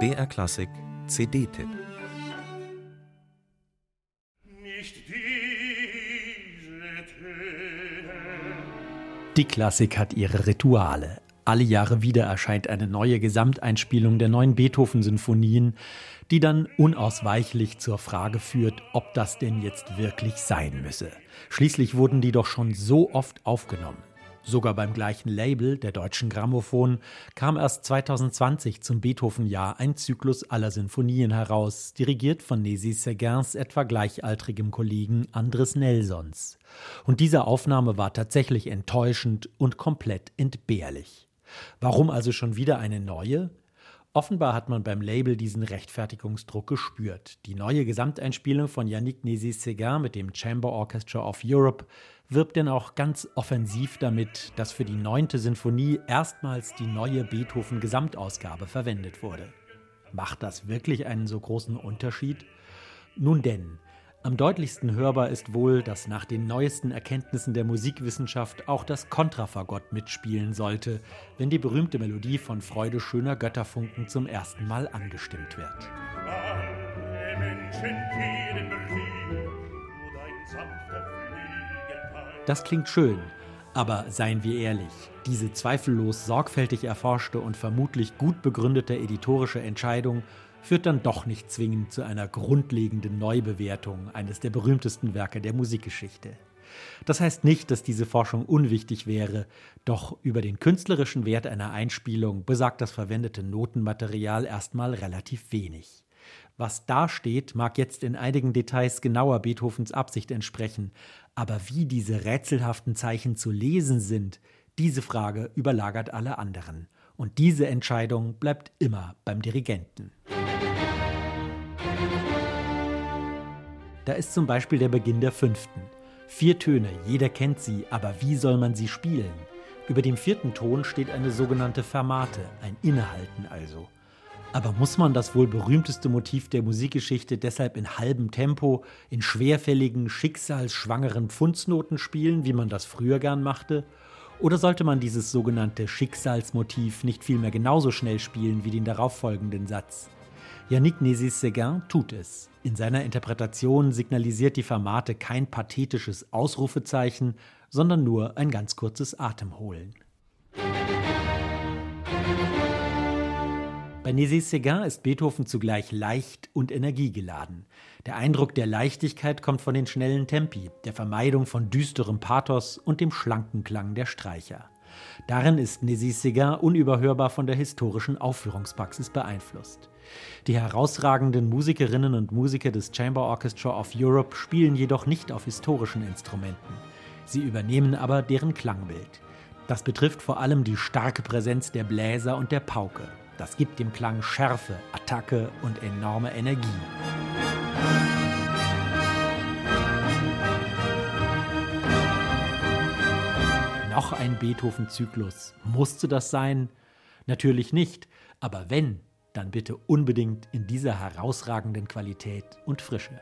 BR Klassik CD-Tipp Die Klassik hat ihre Rituale. Alle Jahre wieder erscheint eine neue Gesamteinspielung der neuen Beethoven-Sinfonien, die dann unausweichlich zur Frage führt, ob das denn jetzt wirklich sein müsse. Schließlich wurden die doch schon so oft aufgenommen. Sogar beim gleichen Label, der Deutschen Grammophon, kam erst 2020 zum Beethoven-Jahr ein Zyklus aller Sinfonien heraus, dirigiert von Nézi Seguins etwa gleichaltrigem Kollegen Andres Nelsons. Und diese Aufnahme war tatsächlich enttäuschend und komplett entbehrlich. Warum also schon wieder eine neue? Offenbar hat man beim Label diesen Rechtfertigungsdruck gespürt. Die neue Gesamteinspielung von Yannick Nézi-Séguin mit dem Chamber Orchestra of Europe wirbt denn auch ganz offensiv damit, dass für die neunte Sinfonie erstmals die neue Beethoven-Gesamtausgabe verwendet wurde. Macht das wirklich einen so großen Unterschied? Nun denn, am deutlichsten hörbar ist wohl, dass nach den neuesten Erkenntnissen der Musikwissenschaft auch das Kontrafagott mitspielen sollte, wenn die berühmte Melodie von Freude schöner Götterfunken zum ersten Mal angestimmt wird. Das klingt schön, aber seien wir ehrlich, diese zweifellos sorgfältig erforschte und vermutlich gut begründete editorische Entscheidung führt dann doch nicht zwingend zu einer grundlegenden Neubewertung eines der berühmtesten Werke der Musikgeschichte. Das heißt nicht, dass diese Forschung unwichtig wäre, doch über den künstlerischen Wert einer Einspielung besagt das verwendete Notenmaterial erstmal relativ wenig. Was da steht, mag jetzt in einigen Details genauer Beethovens Absicht entsprechen, aber wie diese rätselhaften Zeichen zu lesen sind, diese Frage überlagert alle anderen. Und diese Entscheidung bleibt immer beim Dirigenten. Da ist zum Beispiel der Beginn der fünften. Vier Töne, jeder kennt sie, aber wie soll man sie spielen? Über dem vierten Ton steht eine sogenannte Fermate, ein Innehalten also. Aber muss man das wohl berühmteste Motiv der Musikgeschichte deshalb in halbem Tempo, in schwerfälligen, schicksalsschwangeren Pfundsnoten spielen, wie man das früher gern machte? Oder sollte man dieses sogenannte Schicksalsmotiv nicht vielmehr genauso schnell spielen wie den darauffolgenden Satz? Yannick Nézet-Séguin tut es. In seiner Interpretation signalisiert die Fermate kein pathetisches Ausrufezeichen, sondern nur ein ganz kurzes Atemholen. Bei Nézet-Séguin ist Beethoven zugleich leicht und energiegeladen. Der Eindruck der Leichtigkeit kommt von den schnellen Tempi, der Vermeidung von düsterem Pathos und dem schlanken Klang der Streicher. Darin ist Nézet-Séguin unüberhörbar von der historischen Aufführungspraxis beeinflusst. Die herausragenden Musikerinnen und Musiker des Chamber Orchestra of Europe spielen jedoch nicht auf historischen Instrumenten. Sie übernehmen aber deren Klangbild. Das betrifft vor allem die starke Präsenz der Bläser und der Pauke. Das gibt dem Klang Schärfe, Attacke und enorme Energie. Noch ein Beethoven-Zyklus. Musste das sein? Natürlich nicht. Aber wenn, dann bitte unbedingt in dieser herausragenden Qualität und Frische.